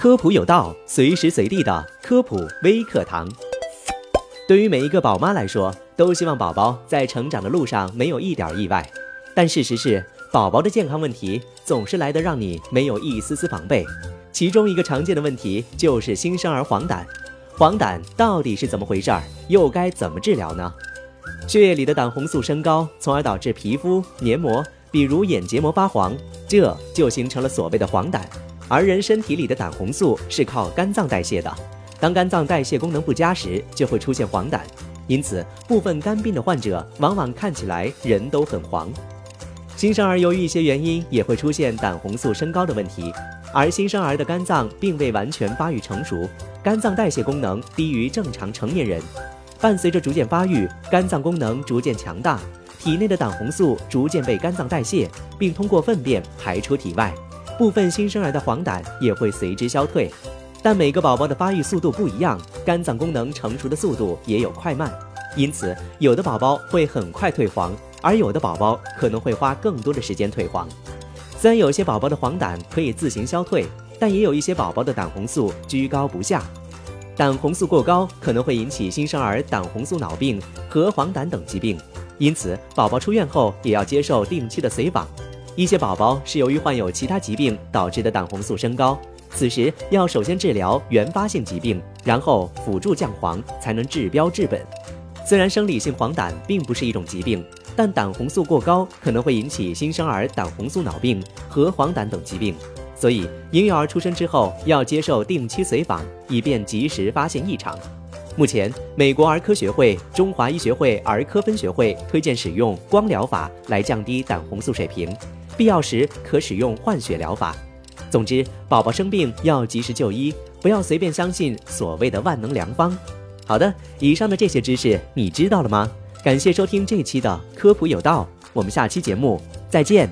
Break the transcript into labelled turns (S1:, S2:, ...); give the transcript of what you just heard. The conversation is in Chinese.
S1: 科普有道，随时随地的科普微课堂。对于每一个宝妈来说，都希望宝宝在成长的路上没有一点意外。但事实是，宝宝的健康问题总是来得让你没有一丝丝防备。其中一个常见的问题就是新生儿黄疸。黄疸到底是怎么回事儿？又该怎么治疗呢？血液里的胆红素升高，从而导致皮肤黏膜，比如眼结膜发黄，这就形成了所谓的黄疸。而人身体里的胆红素是靠肝脏代谢的，当肝脏代谢功能不佳时，就会出现黄疸。因此，部分肝病的患者往往看起来人都很黄。新生儿由于一些原因也会出现胆红素升高的问题，而新生儿的肝脏并未完全发育成熟，肝脏代谢功能低于正常成年人。伴随着逐渐发育，肝脏功能逐渐强大，体内的胆红素逐渐被肝脏代谢，并通过粪便排出体外，部分新生儿的黄疸也会随之消退。但每个宝宝的发育速度不一样，肝脏功能成熟的速度也有快慢，因此有的宝宝会很快退黄，而有的宝宝可能会花更多的时间退黄。虽然有些宝宝的黄疸可以自行消退，但也有一些宝宝的胆红素居高不下。胆红素过高可能会引起新生儿胆红素脑病和黄疸等疾病，因此宝宝出院后也要接受定期的随访。一些宝宝是由于患有其他疾病导致的胆红素升高，此时要首先治疗原发性疾病，然后辅助降黄，才能治标治本。虽然生理性黄疸并不是一种疾病，但胆红素过高可能会引起新生儿胆红素脑病和黄疸等疾病。所以，婴幼儿出生之后要接受定期随访，以便及时发现异常。目前，美国儿科学会、中华医学会儿科分学会推荐使用光疗法来降低胆红素水平，必要时可使用换血疗法。总之，宝宝生病要及时就医，不要随便相信所谓的万能良方。好的，以上的这些知识你知道了吗？感谢收听这期的科普有道，我们下期节目再见。